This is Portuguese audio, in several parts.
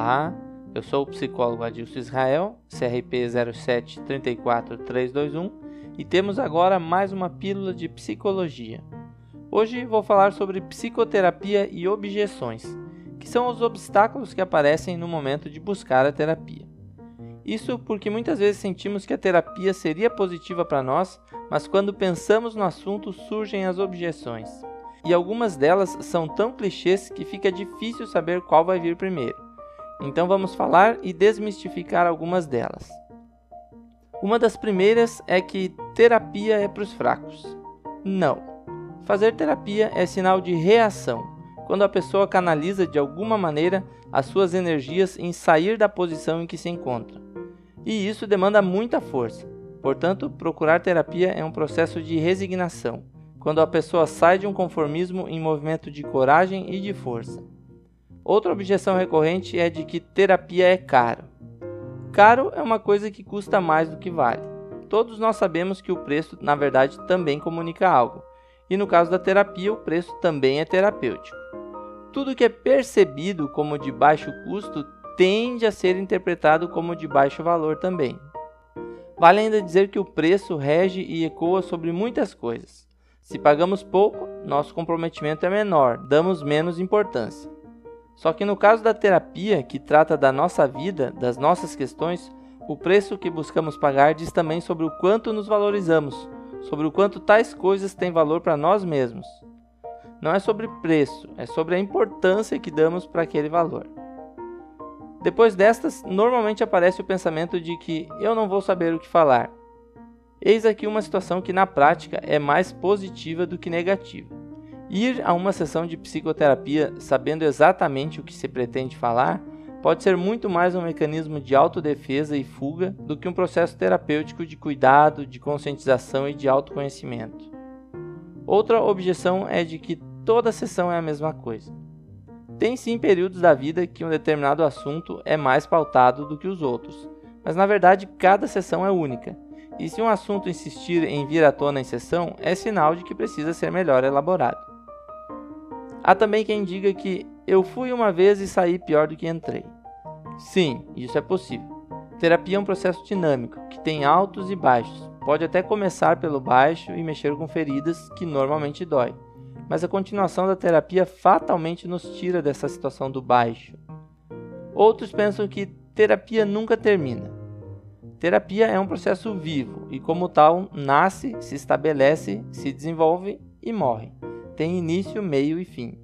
Olá, eu sou o psicólogo Adilson Israel, CRP 0734321 e temos agora mais uma pílula de psicologia. Hoje vou falar sobre psicoterapia e objeções, que são os obstáculos que aparecem no momento de buscar a terapia. Isso porque muitas vezes sentimos que a terapia seria positiva para nós, mas quando pensamos no assunto surgem as objeções. E algumas delas são tão clichês que fica difícil saber qual vai vir primeiro. Então vamos falar e desmistificar algumas delas. Uma das primeiras é que terapia é para os fracos. Não. Fazer terapia é sinal de reação, quando a pessoa canaliza de alguma maneira as suas energias em sair da posição em que se encontra e isso demanda muita força. Portanto, procurar terapia é um processo de resignação, quando a pessoa sai de um conformismo em movimento de coragem e de força. Outra objeção recorrente é de que terapia é caro. Caro é uma coisa que custa mais do que vale. Todos nós sabemos que o preço, na verdade, também comunica algo. E no caso da terapia, o preço também é terapêutico. Tudo que é percebido como de baixo custo tende a ser interpretado como de baixo valor também. Vale ainda dizer que o preço rege e ecoa sobre muitas coisas. Se pagamos pouco, nosso comprometimento é menor, damos menos importância. Só que no caso da terapia, que trata da nossa vida, das nossas questões, o preço que buscamos pagar diz também sobre o quanto nos valorizamos, sobre o quanto tais coisas têm valor para nós mesmos. Não é sobre preço, é sobre a importância que damos para aquele valor. Depois destas, normalmente aparece o pensamento de que eu não vou saber o que falar. Eis aqui uma situação que na prática é mais positiva do que negativa. Ir a uma sessão de psicoterapia sabendo exatamente o que se pretende falar pode ser muito mais um mecanismo de autodefesa e fuga do que um processo terapêutico de cuidado, de conscientização e de autoconhecimento. Outra objeção é de que toda sessão é a mesma coisa. Tem sim períodos da vida que um determinado assunto é mais pautado do que os outros, mas na verdade cada sessão é única. E se um assunto insistir em vir à tona em sessão, é sinal de que precisa ser melhor elaborado. Há também quem diga que eu fui uma vez e saí pior do que entrei. Sim, isso é possível. Terapia é um processo dinâmico, que tem altos e baixos. Pode até começar pelo baixo e mexer com feridas que normalmente dói mas a continuação da terapia fatalmente nos tira dessa situação do baixo. Outros pensam que terapia nunca termina. Terapia é um processo vivo e, como tal, nasce, se estabelece, se desenvolve e morre. Tem início, meio e fim.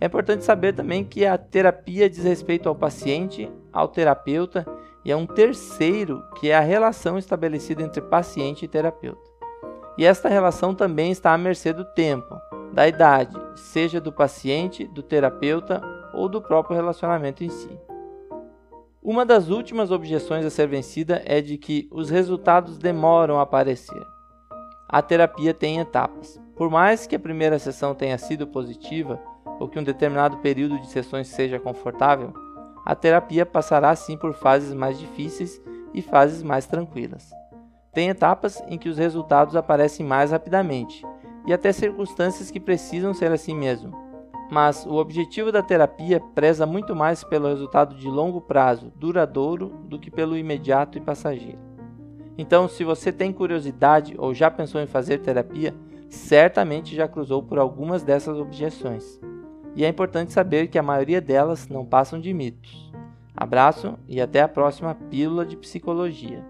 É importante saber também que a terapia diz respeito ao paciente, ao terapeuta e a um terceiro, que é a relação estabelecida entre paciente e terapeuta. E esta relação também está à mercê do tempo, da idade, seja do paciente, do terapeuta ou do próprio relacionamento em si. Uma das últimas objeções a ser vencida é de que os resultados demoram a aparecer. A terapia tem etapas. Por mais que a primeira sessão tenha sido positiva ou que um determinado período de sessões seja confortável, a terapia passará sim por fases mais difíceis e fases mais tranquilas. Tem etapas em que os resultados aparecem mais rapidamente e até circunstâncias que precisam ser assim mesmo. Mas o objetivo da terapia preza muito mais pelo resultado de longo prazo, duradouro, do que pelo imediato e passageiro. Então, se você tem curiosidade ou já pensou em fazer terapia, certamente já cruzou por algumas dessas objeções. E é importante saber que a maioria delas não passam de mitos. Abraço e até a próxima Pílula de Psicologia.